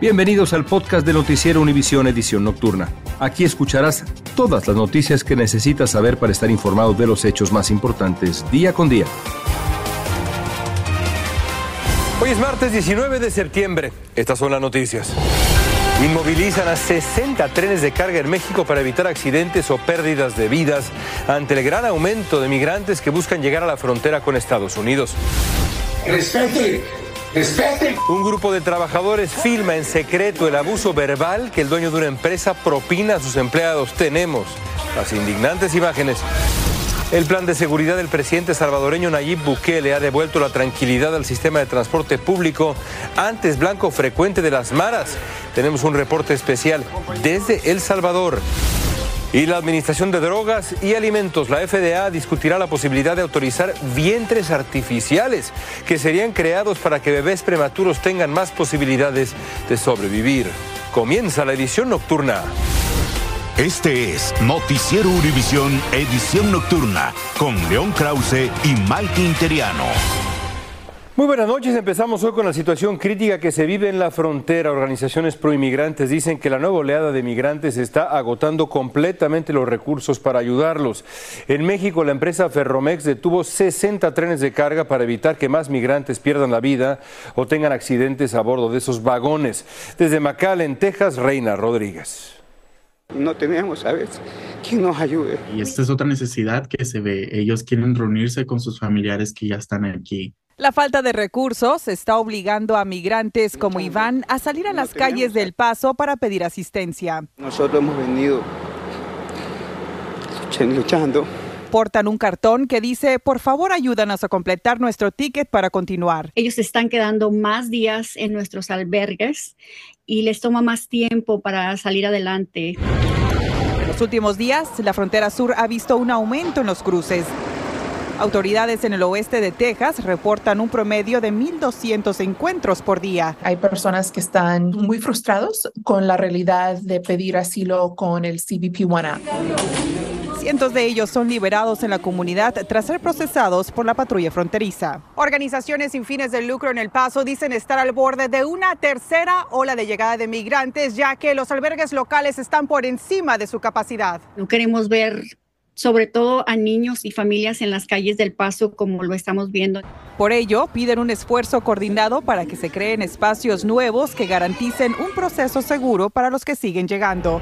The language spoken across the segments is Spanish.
Bienvenidos al podcast de Noticiero Univisión Edición Nocturna. Aquí escucharás todas las noticias que necesitas saber para estar informado de los hechos más importantes día con día. Hoy es martes 19 de septiembre. Estas son las noticias. Inmovilizan a 60 trenes de carga en México para evitar accidentes o pérdidas de vidas ante el gran aumento de migrantes que buscan llegar a la frontera con Estados Unidos. Respete, Un grupo de trabajadores filma en secreto el abuso verbal que el dueño de una empresa propina a sus empleados. Tenemos las indignantes imágenes. El plan de seguridad del presidente salvadoreño Nayib Bukele ha devuelto la tranquilidad al sistema de transporte público, antes blanco frecuente de las maras. Tenemos un reporte especial desde El Salvador. Y la Administración de Drogas y Alimentos, la FDA, discutirá la posibilidad de autorizar vientres artificiales que serían creados para que bebés prematuros tengan más posibilidades de sobrevivir. Comienza la edición nocturna. Este es Noticiero Univisión Edición Nocturna con León Krause y Malky Interiano. Muy buenas noches. Empezamos hoy con la situación crítica que se vive en la frontera. Organizaciones proinmigrantes dicen que la nueva oleada de migrantes está agotando completamente los recursos para ayudarlos. En México, la empresa Ferromex detuvo 60 trenes de carga para evitar que más migrantes pierdan la vida o tengan accidentes a bordo de esos vagones. Desde McAllen, Texas, Reina Rodríguez. No tenemos, ¿sabes? ¿Quién nos ayude? Y esta es otra necesidad que se ve. Ellos quieren reunirse con sus familiares que ya están aquí. La falta de recursos está obligando a migrantes como Iván a salir a las calles del Paso para pedir asistencia. Nosotros hemos venido luchando. Portan un cartón que dice, por favor ayúdanos a completar nuestro ticket para continuar. Ellos están quedando más días en nuestros albergues y les toma más tiempo para salir adelante. En los últimos días, la frontera sur ha visto un aumento en los cruces. Autoridades en el oeste de Texas reportan un promedio de 1.200 encuentros por día. Hay personas que están muy frustrados con la realidad de pedir asilo con el CBP-1 Cientos de ellos son liberados en la comunidad tras ser procesados por la patrulla fronteriza. Organizaciones sin fines de lucro en El Paso dicen estar al borde de una tercera ola de llegada de migrantes, ya que los albergues locales están por encima de su capacidad. No queremos ver sobre todo a niños y familias en las calles del Paso como lo estamos viendo. Por ello, piden un esfuerzo coordinado para que se creen espacios nuevos que garanticen un proceso seguro para los que siguen llegando.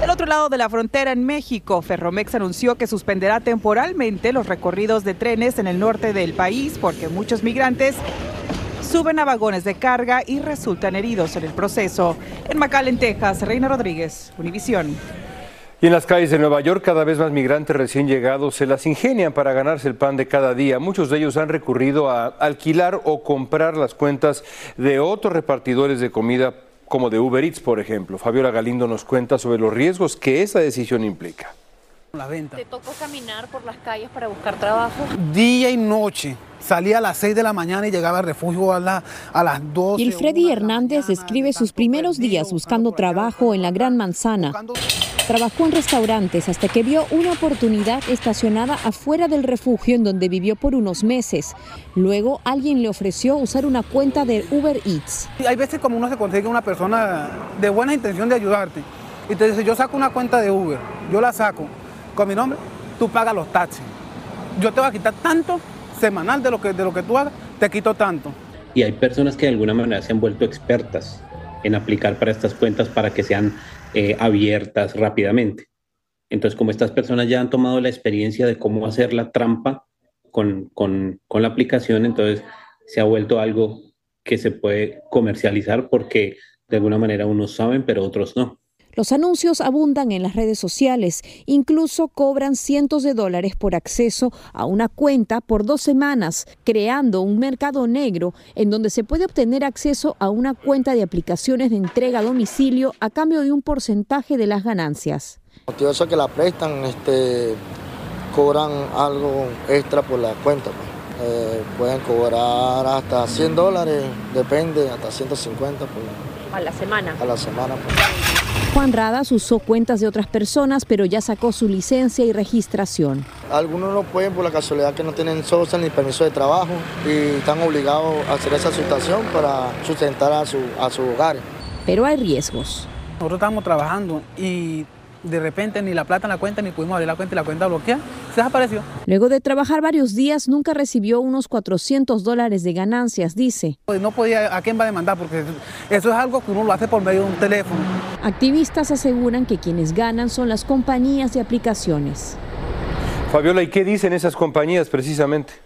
Del otro lado de la frontera en México, Ferromex anunció que suspenderá temporalmente los recorridos de trenes en el norte del país porque muchos migrantes suben a vagones de carga y resultan heridos en el proceso. En McAllen, Texas, Reina Rodríguez, Univisión. Y en las calles de Nueva York cada vez más migrantes recién llegados se las ingenian para ganarse el pan de cada día. Muchos de ellos han recurrido a alquilar o comprar las cuentas de otros repartidores de comida como de Uber Eats, por ejemplo. Fabiola Galindo nos cuenta sobre los riesgos que esa decisión implica. La venta. ¿Te tocó caminar por las calles para buscar trabajo? Día y noche. Salía a las 6 de la mañana y llegaba al refugio a, la, a las 12. Y el Freddy Hernández describe sus primeros días buscando trabajo en la Gran Manzana. Trabajó en restaurantes hasta que vio una oportunidad estacionada afuera del refugio en donde vivió por unos meses. Luego alguien le ofreció usar una cuenta de Uber Eats. Hay veces como uno se consigue una persona de buena intención de ayudarte y te dice yo saco una cuenta de Uber, yo la saco con mi nombre, tú pagas los taxis. Yo te voy a quitar tanto semanal de lo que, de lo que tú hagas, te quito tanto. Y hay personas que de alguna manera se han vuelto expertas en aplicar para estas cuentas para que sean eh, abiertas rápidamente. Entonces, como estas personas ya han tomado la experiencia de cómo hacer la trampa con, con, con la aplicación, entonces se ha vuelto algo que se puede comercializar porque de alguna manera unos saben, pero otros no. Los anuncios abundan en las redes sociales, incluso cobran cientos de dólares por acceso a una cuenta por dos semanas, creando un mercado negro en donde se puede obtener acceso a una cuenta de aplicaciones de entrega a domicilio a cambio de un porcentaje de las ganancias. Motivo que la prestan, este, cobran algo extra por la cuenta. Pues. Eh, pueden cobrar hasta 100 dólares, depende, hasta 150 a la semana. A la semana. Pues. Juan Radas usó cuentas de otras personas, pero ya sacó su licencia y registración. Algunos no pueden por la casualidad que no tienen social ni permiso de trabajo y están obligados a hacer esa situación para sustentar a su, a su hogar. Pero hay riesgos. Nosotros estábamos trabajando y de repente ni la plata en la cuenta, ni pudimos abrir la cuenta y la cuenta bloqueada, se desapareció. Luego de trabajar varios días, nunca recibió unos 400 dólares de ganancias, dice. Pues no podía, ¿a quién va a demandar? Porque eso es algo que uno lo hace por medio de un teléfono. Activistas aseguran que quienes ganan son las compañías de aplicaciones. Fabiola, ¿y qué dicen esas compañías precisamente?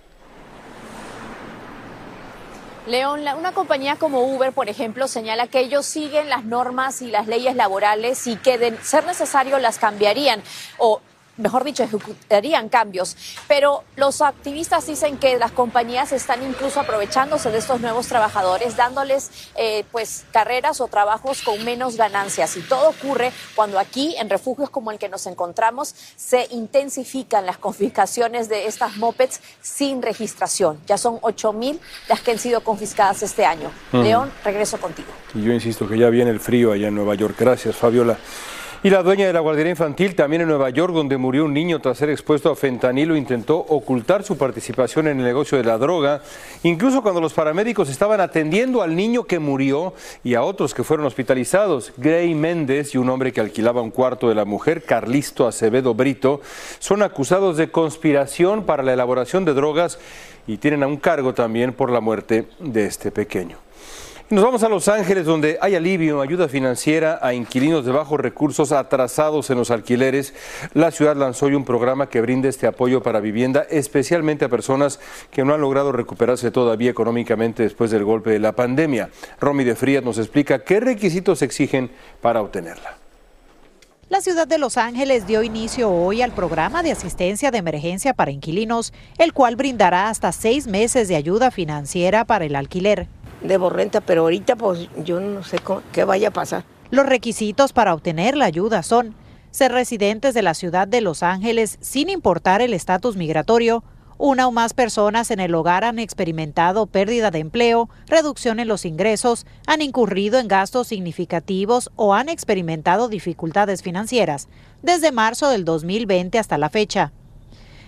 León, una compañía como Uber, por ejemplo, señala que ellos siguen las normas y las leyes laborales y que de ser necesario las cambiarían o mejor dicho, ejecutarían cambios. Pero los activistas dicen que las compañías están incluso aprovechándose de estos nuevos trabajadores, dándoles eh, pues carreras o trabajos con menos ganancias. Y todo ocurre cuando aquí, en refugios como el que nos encontramos, se intensifican las confiscaciones de estas mopeds sin registración. Ya son 8 mil las que han sido confiscadas este año. León, regreso contigo. Y yo insisto que ya viene el frío allá en Nueva York. Gracias, Fabiola. Y la dueña de la guardería infantil, también en Nueva York, donde murió un niño tras ser expuesto a fentanilo, intentó ocultar su participación en el negocio de la droga, incluso cuando los paramédicos estaban atendiendo al niño que murió y a otros que fueron hospitalizados. Gray Méndez y un hombre que alquilaba un cuarto de la mujer, Carlisto Acevedo Brito, son acusados de conspiración para la elaboración de drogas y tienen a un cargo también por la muerte de este pequeño. Nos vamos a Los Ángeles, donde hay alivio, ayuda financiera a inquilinos de bajos recursos atrasados en los alquileres. La ciudad lanzó hoy un programa que brinda este apoyo para vivienda, especialmente a personas que no han logrado recuperarse todavía económicamente después del golpe de la pandemia. Romy de Frías nos explica qué requisitos exigen para obtenerla. La ciudad de Los Ángeles dio inicio hoy al programa de asistencia de emergencia para inquilinos, el cual brindará hasta seis meses de ayuda financiera para el alquiler debo renta, pero ahorita pues yo no sé qué vaya a pasar. Los requisitos para obtener la ayuda son ser residentes de la ciudad de Los Ángeles sin importar el estatus migratorio, una o más personas en el hogar han experimentado pérdida de empleo, reducción en los ingresos, han incurrido en gastos significativos o han experimentado dificultades financieras desde marzo del 2020 hasta la fecha.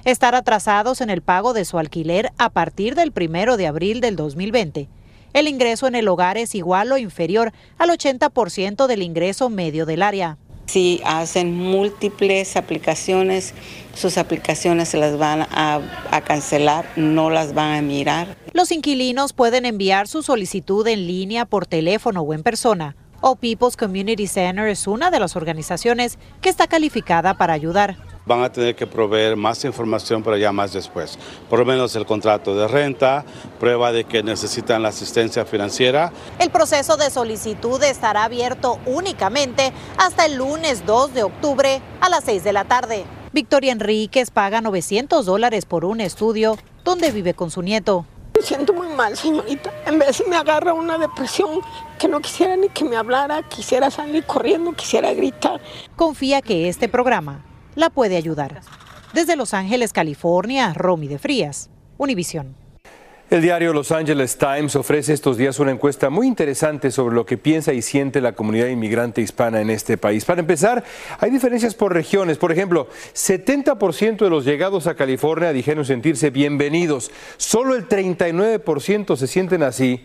Estar atrasados en el pago de su alquiler a partir del primero de abril del 2020 el ingreso en el hogar es igual o inferior al 80% del ingreso medio del área. Si hacen múltiples aplicaciones, sus aplicaciones se las van a, cancelar, no las van a mirar. Los inquilinos pueden enviar su solicitud en línea por teléfono o en persona. O People's Community Center es una de las organizaciones que está calificada para ayudar van a tener que proveer más información, pero ya más después. Por lo menos el contrato de renta, prueba de que necesitan la asistencia financiera. El proceso de solicitud estará abierto únicamente hasta el lunes 2 de octubre a las 6 de la tarde. Victoria Enríquez paga 900 dólares por un estudio donde vive con su nieto. Me siento muy mal, señorita. En vez me agarra una depresión que no quisiera ni que me hablara, quisiera salir corriendo, quisiera gritar. Confía que este programa la puede ayudar. Desde Los Ángeles, California, Romy de Frías, Univisión. El diario Los Angeles Times ofrece estos días una encuesta muy interesante sobre lo que piensa y siente la comunidad inmigrante hispana en este país. Para empezar, hay diferencias por regiones. Por ejemplo, 70% de los llegados a California dijeron sentirse bienvenidos. Solo el 39% se sienten así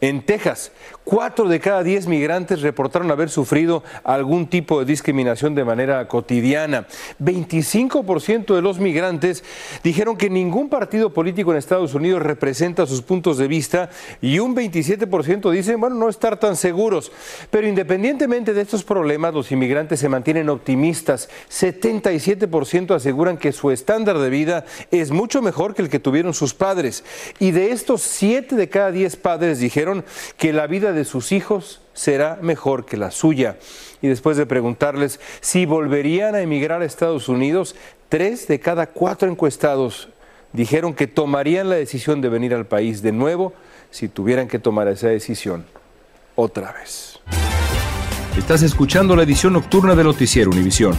en Texas, cuatro de cada diez migrantes reportaron haber sufrido algún tipo de discriminación de manera cotidiana. 25% de los migrantes dijeron que ningún partido político en Estados Unidos representa sus puntos de vista y un 27% dicen, bueno, no estar tan seguros. Pero independientemente de estos problemas, los inmigrantes se mantienen optimistas. 77% aseguran que su estándar de vida es mucho mejor que el que tuvieron sus padres. Y de estos, siete de cada diez padres que la vida de sus hijos será mejor que la suya. Y después de preguntarles si volverían a emigrar a Estados Unidos, tres de cada cuatro encuestados dijeron que tomarían la decisión de venir al país de nuevo si tuvieran que tomar esa decisión otra vez. Estás escuchando la edición nocturna de Noticiero Univisión.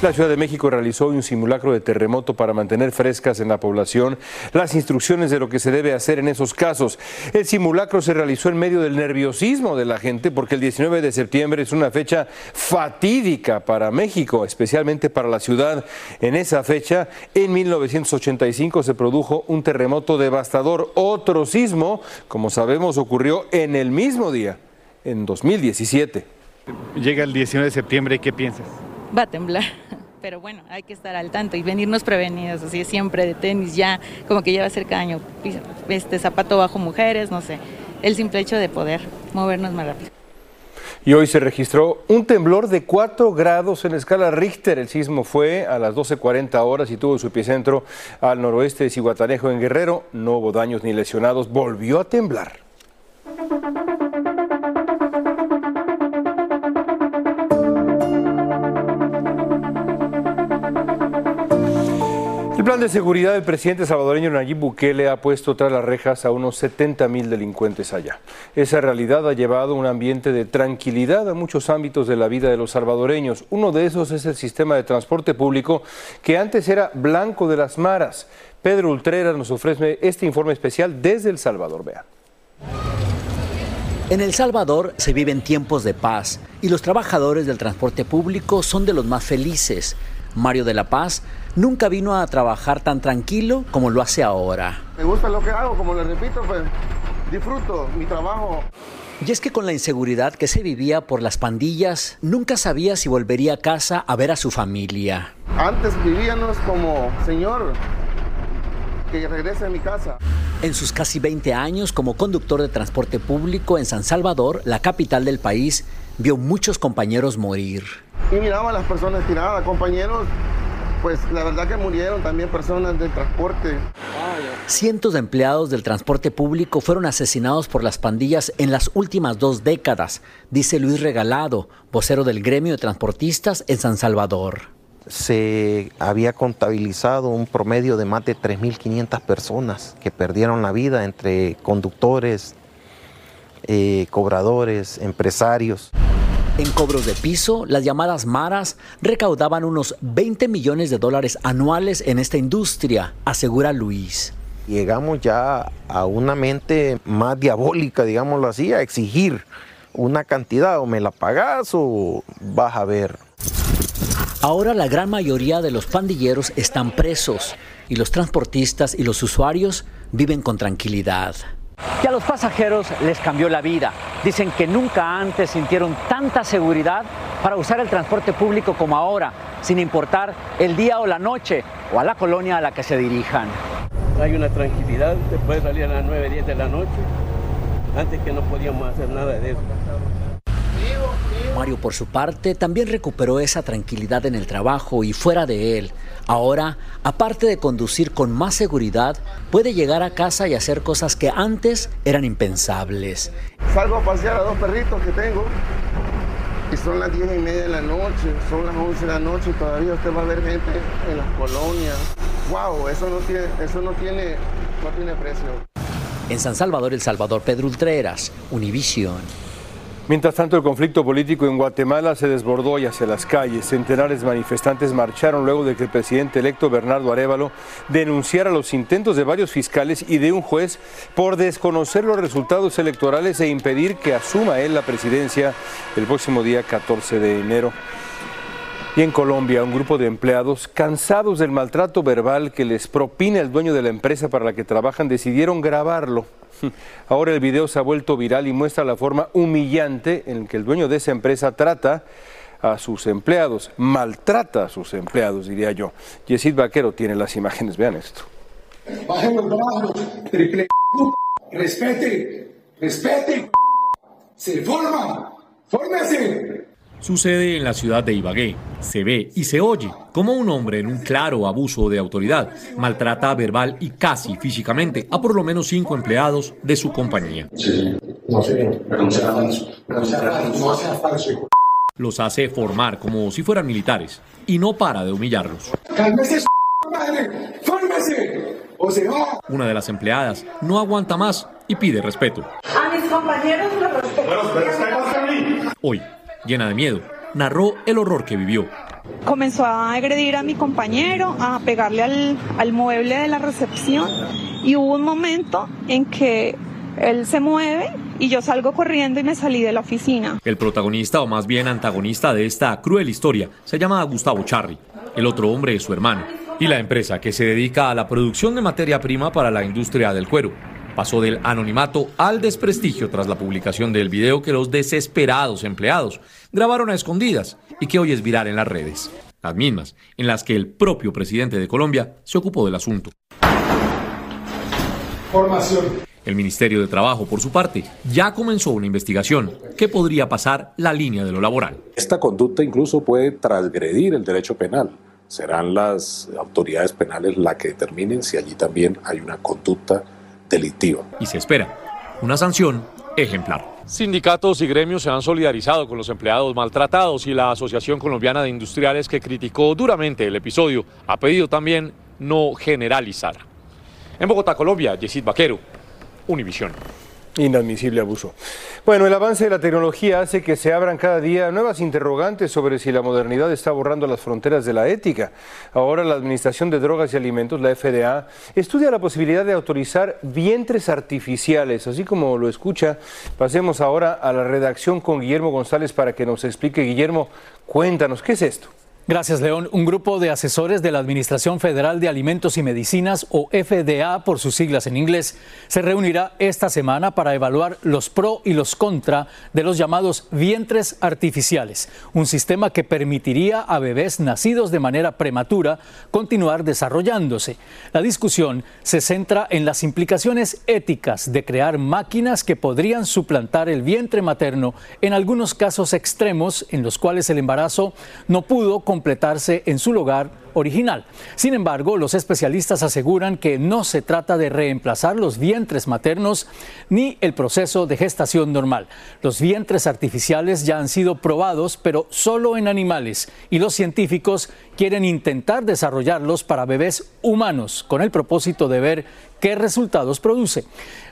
La Ciudad de México realizó un simulacro de terremoto para mantener frescas en la población las instrucciones de lo que se debe hacer en esos casos. El simulacro se realizó en medio del nerviosismo de la gente porque el 19 de septiembre es una fecha fatídica para México, especialmente para la ciudad. En esa fecha, en 1985, se produjo un terremoto devastador. Otro sismo, como sabemos, ocurrió en el mismo día, en 2017. Llega el 19 de septiembre, ¿qué piensas? Va a temblar. Pero bueno, hay que estar al tanto y venirnos prevenidos, así siempre de tenis, ya como que lleva a ser cada año, este zapato bajo mujeres, no sé, el simple hecho de poder movernos más rápido. Y hoy se registró un temblor de 4 grados en escala Richter. El sismo fue a las 12.40 horas y tuvo su epicentro al noroeste de Ciguatanejo en Guerrero. No hubo daños ni lesionados. Volvió a temblar. De seguridad del presidente salvadoreño Nayib Bukele ha puesto tras las rejas a unos 70 mil delincuentes allá. Esa realidad ha llevado un ambiente de tranquilidad a muchos ámbitos de la vida de los salvadoreños. Uno de esos es el sistema de transporte público que antes era blanco de las maras. Pedro Ultreras nos ofrece este informe especial desde El Salvador. Vean. En El Salvador se viven tiempos de paz y los trabajadores del transporte público son de los más felices. Mario de la Paz nunca vino a trabajar tan tranquilo como lo hace ahora. Me gusta lo que hago, como les repito, pues disfruto mi trabajo. Y es que con la inseguridad que se vivía por las pandillas, nunca sabía si volvería a casa a ver a su familia. Antes vivíamos como, señor, que regrese a mi casa. En sus casi 20 años como conductor de transporte público en San Salvador, la capital del país, vio muchos compañeros morir. Y miraba a las personas tiradas, compañeros pues la verdad que murieron también personas del transporte. Cientos de empleados del transporte público fueron asesinados por las pandillas en las últimas dos décadas, dice Luis Regalado, vocero del gremio de transportistas en San Salvador. Se había contabilizado un promedio de más de 3.500 personas que perdieron la vida entre conductores, eh, cobradores, empresarios. En cobros de piso, las llamadas maras recaudaban unos 20 millones de dólares anuales en esta industria, asegura Luis. Llegamos ya a una mente más diabólica, digámoslo así, a exigir una cantidad, o me la pagas o vas a ver. Ahora la gran mayoría de los pandilleros están presos y los transportistas y los usuarios viven con tranquilidad que a los pasajeros les cambió la vida. Dicen que nunca antes sintieron tanta seguridad para usar el transporte público como ahora, sin importar el día o la noche o a la colonia a la que se dirijan. Hay una tranquilidad, se puede salir a las 9, 10 de la noche, antes que no podíamos hacer nada de eso. Mario, por su parte, también recuperó esa tranquilidad en el trabajo y fuera de él. Ahora, aparte de conducir con más seguridad, puede llegar a casa y hacer cosas que antes eran impensables. Salgo a pasear a dos perritos que tengo y son las 10 y media de la noche, son las 11 de la noche y todavía usted va a ver gente en las colonias. ¡Wow! Eso no tiene, eso no tiene, no tiene precio. En San Salvador, El Salvador, Pedro Ultreras, Univisión. Mientras tanto, el conflicto político en Guatemala se desbordó y hacia las calles. Centenares de manifestantes marcharon luego de que el presidente electo Bernardo Arevalo denunciara los intentos de varios fiscales y de un juez por desconocer los resultados electorales e impedir que asuma él la presidencia el próximo día 14 de enero. Y en Colombia, un grupo de empleados cansados del maltrato verbal que les propina el dueño de la empresa para la que trabajan decidieron grabarlo. Ahora el video se ha vuelto viral y muestra la forma humillante en que el dueño de esa empresa trata a sus empleados, maltrata a sus empleados, diría yo. Yesid Vaquero tiene las imágenes, vean esto. respete, respete, se forma, fórmese. Sucede en la ciudad de Ibagué. Se ve y se oye como un hombre en un claro abuso de autoridad maltrata verbal y casi físicamente a por lo menos cinco empleados de su compañía. Los hace formar como si fueran militares y no para de humillarlos. Una de las empleadas no aguanta más y pide respeto. A mis compañeros los respeto. Hoy, llena de miedo, narró el horror que vivió. Comenzó a agredir a mi compañero, a pegarle al, al mueble de la recepción y hubo un momento en que él se mueve y yo salgo corriendo y me salí de la oficina. El protagonista, o más bien antagonista de esta cruel historia, se llama Gustavo Charri. El otro hombre es su hermano. Y la empresa que se dedica a la producción de materia prima para la industria del cuero pasó del anonimato al desprestigio tras la publicación del video que los desesperados empleados grabaron a escondidas y que hoy es viral en las redes. Las mismas en las que el propio presidente de Colombia se ocupó del asunto. Formación. El Ministerio de Trabajo, por su parte, ya comenzó una investigación que podría pasar la línea de lo laboral. Esta conducta incluso puede transgredir el derecho penal. Serán las autoridades penales las que determinen si allí también hay una conducta delictiva. Y se espera una sanción ejemplar. Sindicatos y gremios se han solidarizado con los empleados maltratados y la Asociación Colombiana de Industriales que criticó duramente el episodio ha pedido también no generalizar. En Bogotá, Colombia, Yesid Vaquero, Univisión. Inadmisible abuso. Bueno, el avance de la tecnología hace que se abran cada día nuevas interrogantes sobre si la modernidad está borrando las fronteras de la ética. Ahora la Administración de Drogas y Alimentos, la FDA, estudia la posibilidad de autorizar vientres artificiales, así como lo escucha. Pasemos ahora a la redacción con Guillermo González para que nos explique. Guillermo, cuéntanos, ¿qué es esto? Gracias, León. Un grupo de asesores de la Administración Federal de Alimentos y Medicinas, o FDA por sus siglas en inglés, se reunirá esta semana para evaluar los pro y los contra de los llamados vientres artificiales, un sistema que permitiría a bebés nacidos de manera prematura continuar desarrollándose. La discusión se centra en las implicaciones éticas de crear máquinas que podrían suplantar el vientre materno en algunos casos extremos en los cuales el embarazo no pudo completarse en su lugar original. Sin embargo, los especialistas aseguran que no se trata de reemplazar los vientres maternos ni el proceso de gestación normal. Los vientres artificiales ya han sido probados, pero solo en animales, y los científicos quieren intentar desarrollarlos para bebés humanos con el propósito de ver qué resultados produce.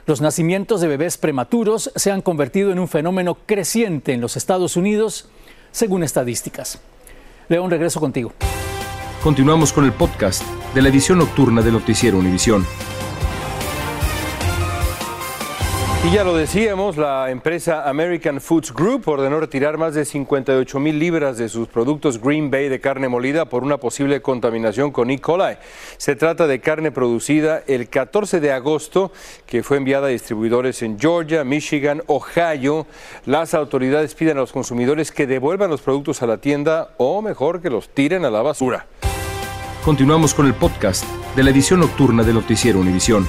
Los nacimientos de bebés prematuros se han convertido en un fenómeno creciente en los Estados Unidos, según estadísticas. León, regreso contigo. Continuamos con el podcast de la edición nocturna de Noticiero Univisión. Y ya lo decíamos, la empresa American Foods Group ordenó retirar más de 58 mil libras de sus productos Green Bay de carne molida por una posible contaminación con E. coli. Se trata de carne producida el 14 de agosto que fue enviada a distribuidores en Georgia, Michigan, Ohio. Las autoridades piden a los consumidores que devuelvan los productos a la tienda o mejor que los tiren a la basura. Continuamos con el podcast de la edición nocturna de Noticiero Univisión.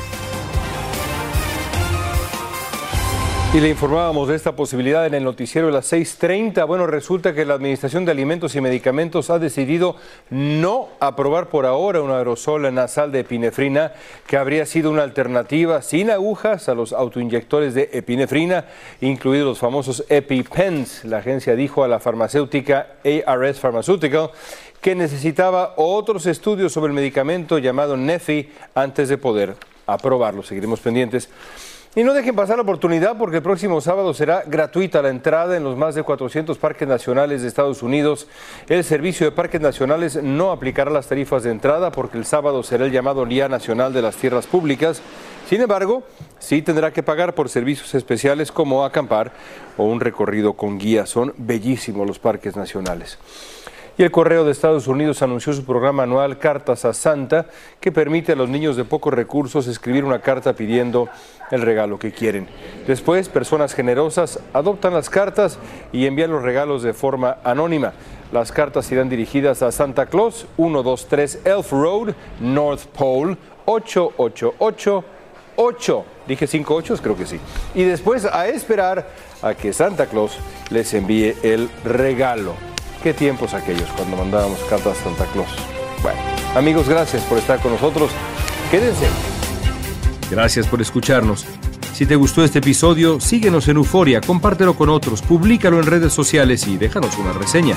Y le informábamos de esta posibilidad en el noticiero de las 6.30. Bueno, resulta que la Administración de Alimentos y Medicamentos ha decidido no aprobar por ahora un aerosol nasal de epinefrina que habría sido una alternativa sin agujas a los autoinyectores de epinefrina, incluidos los famosos EpiPens. La agencia dijo a la farmacéutica ARS Pharmaceutical que necesitaba otros estudios sobre el medicamento llamado Nefi antes de poder aprobarlo. Seguiremos pendientes. Y no dejen pasar la oportunidad porque el próximo sábado será gratuita la entrada en los más de 400 parques nacionales de Estados Unidos. El Servicio de Parques Nacionales no aplicará las tarifas de entrada porque el sábado será el llamado Día Nacional de las Tierras Públicas. Sin embargo, sí tendrá que pagar por servicios especiales como acampar o un recorrido con guía. Son bellísimos los parques nacionales. Y el Correo de Estados Unidos anunció su programa anual Cartas a Santa, que permite a los niños de pocos recursos escribir una carta pidiendo el regalo que quieren. Después, personas generosas adoptan las cartas y envían los regalos de forma anónima. Las cartas irán dirigidas a Santa Claus, 123 Elf Road, North Pole, 8888. Dije cinco ochos, creo que sí. Y después a esperar a que Santa Claus les envíe el regalo. Qué tiempos aquellos cuando mandábamos cartas a Santa Claus. Bueno, amigos, gracias por estar con nosotros. Quédense. Gracias por escucharnos. Si te gustó este episodio, síguenos en Euforia, compártelo con otros, públicalo en redes sociales y déjanos una reseña.